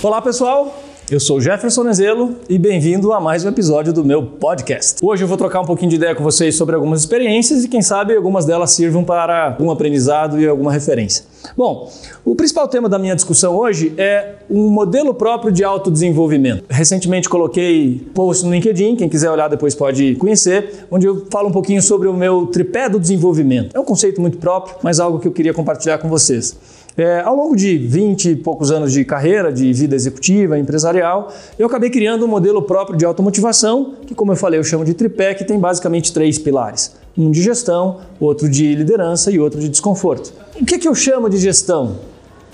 Olá, pessoal. Eu sou Jefferson Nezelo e bem-vindo a mais um episódio do meu podcast. Hoje eu vou trocar um pouquinho de ideia com vocês sobre algumas experiências e quem sabe algumas delas sirvam para algum aprendizado e alguma referência. Bom, o principal tema da minha discussão hoje é um modelo próprio de autodesenvolvimento. Recentemente coloquei post no LinkedIn, quem quiser olhar depois pode conhecer, onde eu falo um pouquinho sobre o meu tripé do desenvolvimento. É um conceito muito próprio, mas algo que eu queria compartilhar com vocês. É, ao longo de 20 e poucos anos de carreira, de vida executiva, empresarial, eu acabei criando um modelo próprio de automotivação, que, como eu falei, eu chamo de tripé, que tem basicamente três pilares: um de gestão, outro de liderança e outro de desconforto. O que, que eu chamo de gestão?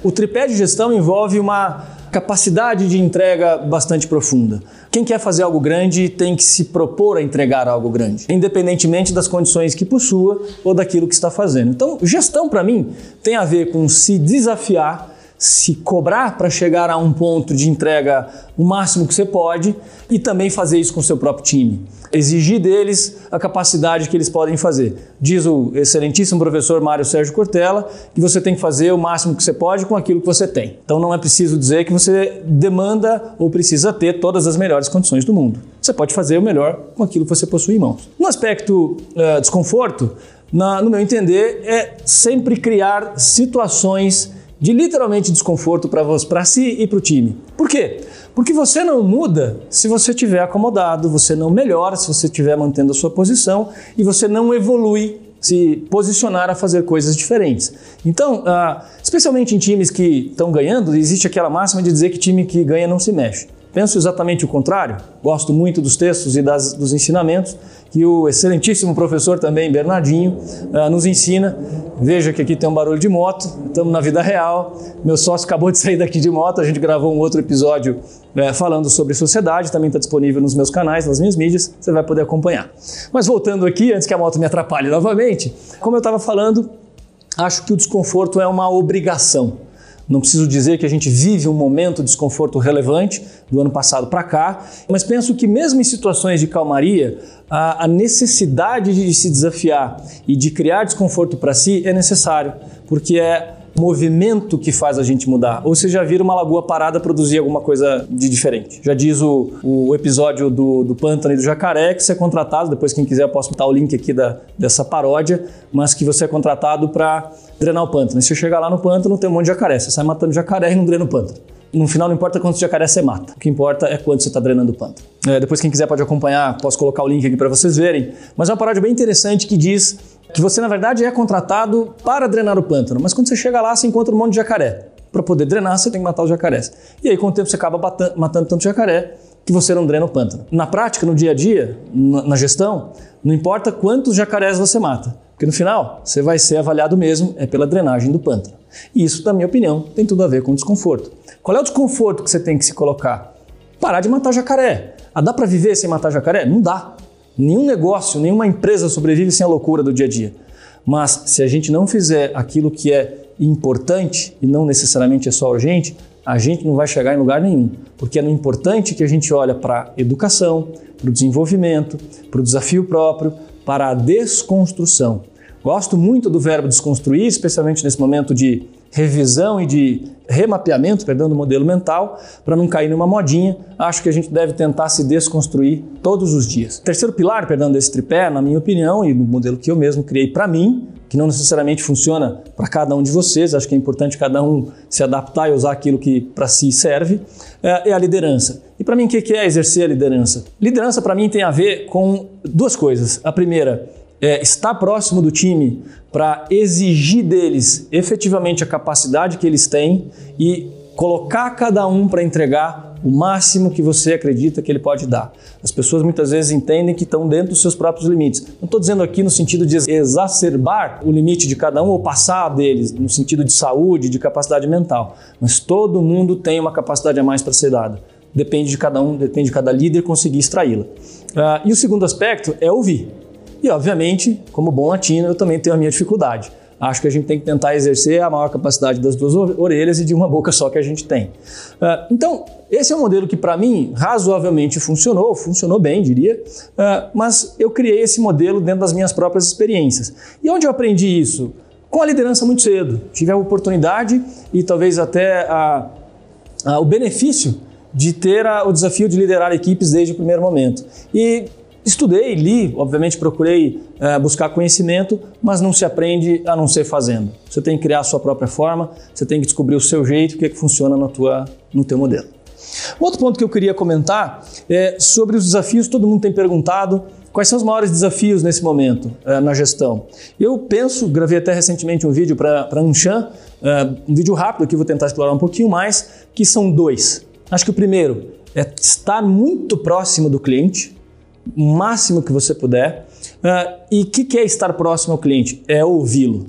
O tripé de gestão envolve uma capacidade de entrega bastante profunda. Quem quer fazer algo grande tem que se propor a entregar algo grande, independentemente das condições que possua ou daquilo que está fazendo. Então, gestão para mim tem a ver com se desafiar se cobrar para chegar a um ponto de entrega o máximo que você pode e também fazer isso com o seu próprio time. Exigir deles a capacidade que eles podem fazer. Diz o excelentíssimo professor Mário Sérgio Cortella que você tem que fazer o máximo que você pode com aquilo que você tem. Então não é preciso dizer que você demanda ou precisa ter todas as melhores condições do mundo. Você pode fazer o melhor com aquilo que você possui em mãos. No aspecto uh, desconforto, na, no meu entender, é sempre criar situações de literalmente desconforto para si e para o time. Por quê? Porque você não muda se você estiver acomodado, você não melhora se você estiver mantendo a sua posição e você não evolui se posicionar a fazer coisas diferentes. Então, uh, especialmente em times que estão ganhando, existe aquela máxima de dizer que time que ganha não se mexe. Penso exatamente o contrário. Gosto muito dos textos e das, dos ensinamentos que o excelentíssimo professor também, Bernardinho, uh, nos ensina. Veja que aqui tem um barulho de moto, estamos na vida real. Meu sócio acabou de sair daqui de moto, a gente gravou um outro episódio uh, falando sobre sociedade, também está disponível nos meus canais, nas minhas mídias, você vai poder acompanhar. Mas voltando aqui, antes que a moto me atrapalhe novamente, como eu estava falando, acho que o desconforto é uma obrigação. Não preciso dizer que a gente vive um momento de desconforto relevante do ano passado para cá, mas penso que, mesmo em situações de calmaria, a, necessidade de se desafiar e de criar desconforto para si é necessário, porque é movimento que faz a gente mudar. Ou você já vira uma lagoa parada produzir alguma coisa de diferente. Já diz o, o episódio do, do pântano e do jacaré que você é contratado, depois quem quiser eu posso botar o link aqui da, dessa paródia, mas que você é contratado para drenar o pântano. E se você chegar lá no pântano, tem um monte de jacaré. Você sai matando jacaré e não drena o pântano. No final não importa quantos jacaré você mata. O que importa é quanto você está drenando o pântano. É, depois quem quiser pode acompanhar, posso colocar o link aqui para vocês verem. Mas é uma paródia bem interessante que diz que você na verdade é contratado para drenar o pântano, mas quando você chega lá você encontra um monte de jacaré. Para poder drenar você tem que matar os jacarés. E aí com o tempo você acaba matando tanto jacaré que você não drena o pântano. Na prática, no dia a dia, na gestão, não importa quantos jacarés você mata, porque no final você vai ser avaliado mesmo é pela drenagem do pântano. E isso, na minha opinião, tem tudo a ver com desconforto. Qual é o desconforto que você tem que se colocar? Parar de matar jacaré. Ah, dá para viver sem matar jacaré? Não dá. Nenhum negócio, nenhuma empresa sobrevive sem a loucura do dia a dia. Mas se a gente não fizer aquilo que é importante e não necessariamente é só urgente, a gente não vai chegar em lugar nenhum. Porque é no importante que a gente olha para a educação, para o desenvolvimento, para o desafio próprio, para a desconstrução. Gosto muito do verbo desconstruir, especialmente nesse momento de revisão e de remapeamento, perdão, do modelo mental, para não cair numa modinha. Acho que a gente deve tentar se desconstruir todos os dias. terceiro pilar, perdão, desse tripé, na minha opinião, e no modelo que eu mesmo criei para mim, que não necessariamente funciona para cada um de vocês, acho que é importante cada um se adaptar e usar aquilo que para si serve, é, é a liderança. E para mim, o que é exercer a liderança? Liderança, para mim, tem a ver com duas coisas. A primeira, é, estar próximo do time para exigir deles efetivamente a capacidade que eles têm e colocar cada um para entregar o máximo que você acredita que ele pode dar. As pessoas muitas vezes entendem que estão dentro dos seus próprios limites. Não estou dizendo aqui no sentido de exacerbar o limite de cada um ou passar deles, no sentido de saúde, de capacidade mental, mas todo mundo tem uma capacidade a mais para ser dada. Depende de cada um, depende de cada líder conseguir extraí-la. Uh, e o segundo aspecto é ouvir. E, obviamente, como bom latino, eu também tenho a minha dificuldade. Acho que a gente tem que tentar exercer a maior capacidade das duas orelhas e de uma boca só que a gente tem. Uh, então, esse é um modelo que, para mim, razoavelmente funcionou, funcionou bem, diria, uh, mas eu criei esse modelo dentro das minhas próprias experiências. E onde eu aprendi isso? Com a liderança muito cedo. Tive a oportunidade e talvez até a ah, o benefício de ter a, o desafio de liderar equipes desde o primeiro momento. E estudei, li, obviamente procurei é, buscar conhecimento, mas não se aprende a não ser fazendo. Você tem que criar a sua própria forma, você tem que descobrir o seu jeito, o que, é que funciona no, tua, no teu modelo. Outro ponto que eu queria comentar é sobre os desafios, todo mundo tem perguntado, Quais são os maiores desafios nesse momento uh, na gestão? Eu penso, gravei até recentemente um vídeo para Anshan, uh, um vídeo rápido que vou tentar explorar um pouquinho mais, que são dois. Acho que o primeiro é estar muito próximo do cliente, máximo que você puder. Uh, e o que, que é estar próximo ao cliente? É ouvi-lo.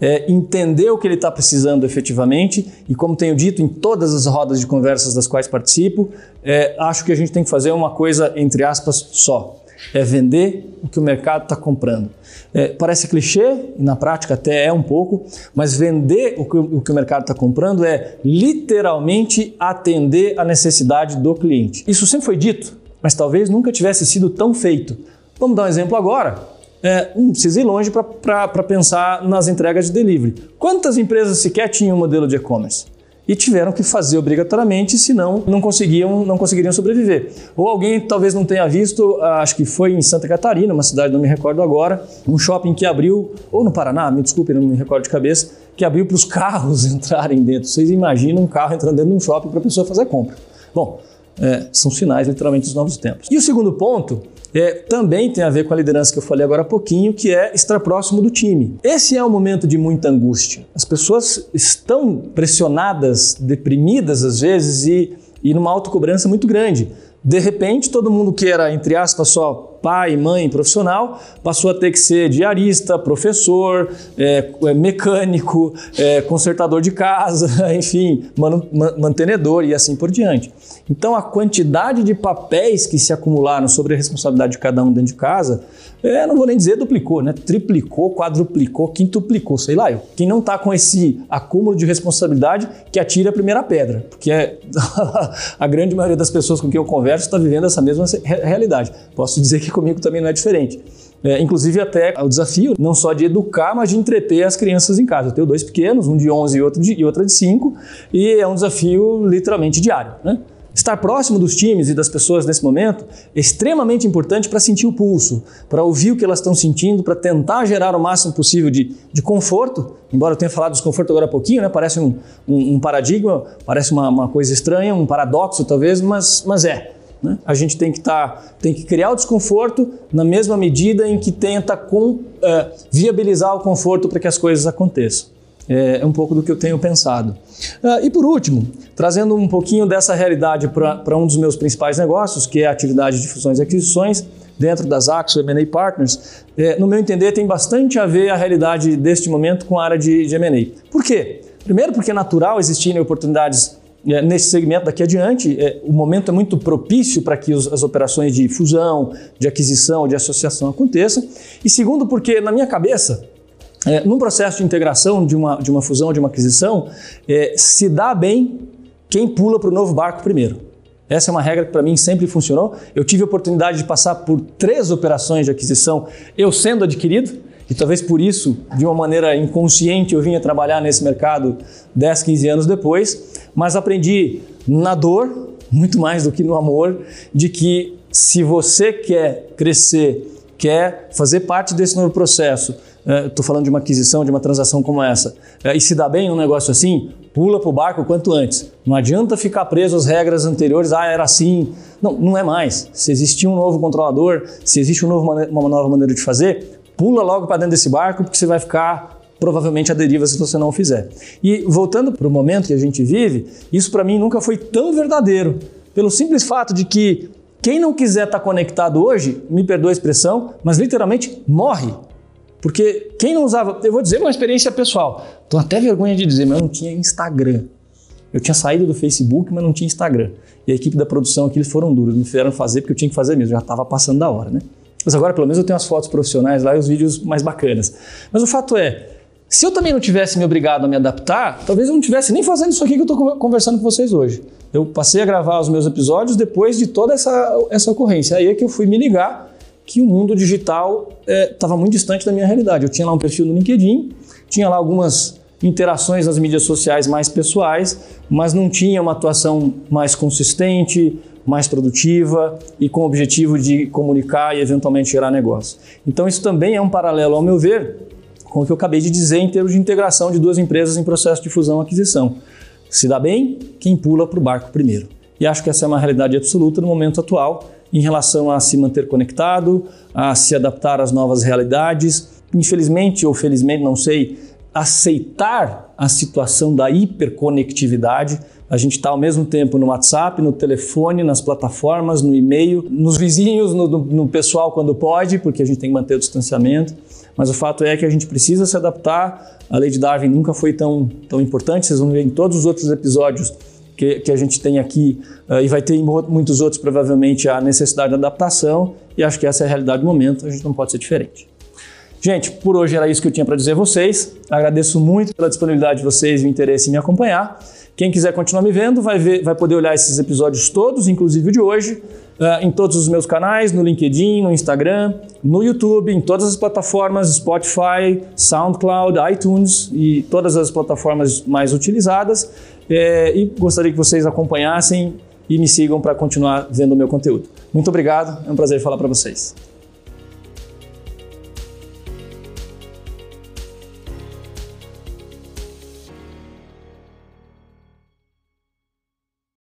É entender o que ele está precisando efetivamente e, como tenho dito em todas as rodas de conversas das quais participo, é, acho que a gente tem que fazer uma coisa, entre aspas, só. É vender o que o mercado está comprando. É, parece clichê, e na prática até é um pouco, mas vender o que o, que o mercado está comprando é literalmente atender a necessidade do cliente. Isso sempre foi dito, mas talvez nunca tivesse sido tão feito. Vamos dar um exemplo agora. É, não precisa ir longe para pensar nas entregas de delivery. Quantas empresas sequer tinham um modelo de e-commerce? e tiveram que fazer obrigatoriamente, senão não conseguiam, não conseguiriam sobreviver. Ou alguém talvez não tenha visto, ah, acho que foi em Santa Catarina, uma cidade não me recordo agora, um shopping que abriu, ou no Paraná, me desculpe, não me recordo de cabeça, que abriu para os carros entrarem dentro. Vocês imaginam um carro entrando dentro de um shopping para a pessoa fazer compra. Bom, é, são sinais literalmente dos novos tempos. E o segundo ponto é, também tem a ver com a liderança que eu falei agora há pouquinho, que é estar próximo do time. Esse é um momento de muita angústia. As pessoas estão pressionadas, deprimidas às vezes e, e numa autocobrança muito grande. De repente, todo mundo que era, entre aspas, só pai, mãe, profissional, passou a ter que ser diarista, professor, é, é mecânico, é, consertador de casa, enfim, mantenedor e assim por diante. Então, a quantidade de papéis que se acumularam sobre a responsabilidade de cada um dentro de casa, é, não vou nem dizer duplicou, né? Triplicou, quadruplicou, quintuplicou, sei lá. Eu. Quem não está com esse acúmulo de responsabilidade, que atire a primeira pedra, porque é, a grande maioria das pessoas com quem eu converso está vivendo essa mesma realidade. Posso dizer que comigo também não é diferente. É, inclusive até o desafio não só de educar, mas de entreter as crianças em casa. Eu tenho dois pequenos, um de 11 e outro de, e outra de 5, e é um desafio literalmente diário. Né? Estar próximo dos times e das pessoas nesse momento é extremamente importante para sentir o pulso, para ouvir o que elas estão sentindo, para tentar gerar o máximo possível de, de conforto. Embora eu tenha falado de desconforto agora há pouquinho, né? parece um, um, um paradigma, parece uma, uma, coisa estranha, um paradoxo talvez, mas, mas é. Né? A gente tem que, tá, tem que criar o desconforto na mesma medida em que tenta com, uh, viabilizar o conforto para que as coisas aconteçam. É, é, um pouco do que eu tenho pensado. Uh, e por último, trazendo um pouquinho dessa realidade para um dos meus principais negócios, que é a atividade de fusões e aquisições, dentro das Axo M&A Partners, é, no meu entender tem bastante a ver a realidade deste momento com a área de, de M&A. Por quê? Primeiro porque é natural existirem oportunidades é, nesse segmento daqui adiante, é, o momento é muito propício para que as operações de fusão, de aquisição, de associação aconteçam. E segundo, porque na minha cabeça, é, num processo de integração de uma, de uma fusão, de uma aquisição, é, se dá bem quem pula para o novo barco primeiro. Essa é uma regra que para mim sempre funcionou. Eu tive a oportunidade de passar por três operações de aquisição, eu sendo adquirido, e talvez por isso, de uma maneira inconsciente, eu vinha trabalhar nesse mercado 10, 15 anos depois, mas aprendi na dor, muito mais do que no amor, de que se você quer crescer, quer fazer parte desse novo processo, estou é, falando de uma aquisição, de uma transação como essa, é, e se dá bem num negócio assim, pula para o barco quanto antes. Não adianta ficar preso às regras anteriores, ah, era assim. Não, não é mais. Se existir um novo controlador, se existe um novo, uma nova maneira de fazer, pula logo para dentro desse barco, porque você vai ficar provavelmente à deriva se você não o fizer. E voltando para o momento que a gente vive, isso para mim nunca foi tão verdadeiro, pelo simples fato de que quem não quiser estar tá conectado hoje, me perdoa a expressão, mas literalmente morre. Porque quem não usava, eu vou dizer uma experiência pessoal, tô até vergonha de dizer, mas eu não tinha Instagram. Eu tinha saído do Facebook, mas não tinha Instagram. E a equipe da produção aqui eles foram duros, me fizeram fazer porque eu tinha que fazer mesmo, já estava passando da hora, né? Mas agora pelo menos eu tenho as fotos profissionais lá e os vídeos mais bacanas. Mas o fato é, se eu também não tivesse me obrigado a me adaptar, talvez eu não tivesse nem fazendo isso aqui que eu estou conversando com vocês hoje. Eu passei a gravar os meus episódios depois de toda essa, essa ocorrência. Aí é que eu fui me ligar que o mundo digital estava é, muito distante da minha realidade. Eu tinha lá um perfil no LinkedIn, tinha lá algumas interações nas mídias sociais mais pessoais, mas não tinha uma atuação mais consistente, mais produtiva e com o objetivo de comunicar e eventualmente gerar negócio. Então isso também é um paralelo, ao meu ver, com o que eu acabei de dizer em termos de integração de duas empresas em processo de fusão e aquisição. Se dá bem, quem pula para o barco primeiro. E acho que essa é uma realidade absoluta no momento atual em relação a se manter conectado, a se adaptar às novas realidades. Infelizmente ou felizmente, não sei, aceitar a situação da hiperconectividade. A gente está ao mesmo tempo no WhatsApp, no telefone, nas plataformas, no e-mail, nos vizinhos, no, no, pessoal quando pode, porque a gente tem que manter o distanciamento. Mas o fato é que a gente precisa se adaptar. A lei de Darwin nunca foi tão, tão importante. Vocês vão ver em todos os outros episódios que, que a gente tem aqui, uh, e vai ter em muitos outros provavelmente a necessidade de adaptação. E acho que essa é a realidade do momento. A gente não pode ser diferente. Gente, por hoje era isso que eu tinha para dizer a vocês. Agradeço muito pela disponibilidade de vocês e o interesse em me acompanhar. Quem quiser continuar me vendo vai, ver, vai poder olhar esses episódios todos, inclusive o de hoje, uh, em todos os meus canais, no LinkedIn, no Instagram, no YouTube, em todas as plataformas, Spotify, SoundCloud, iTunes e todas as plataformas mais utilizadas. É, e gostaria que vocês acompanhassem e me sigam para continuar vendo o meu conteúdo. Muito obrigado, é um prazer falar para vocês.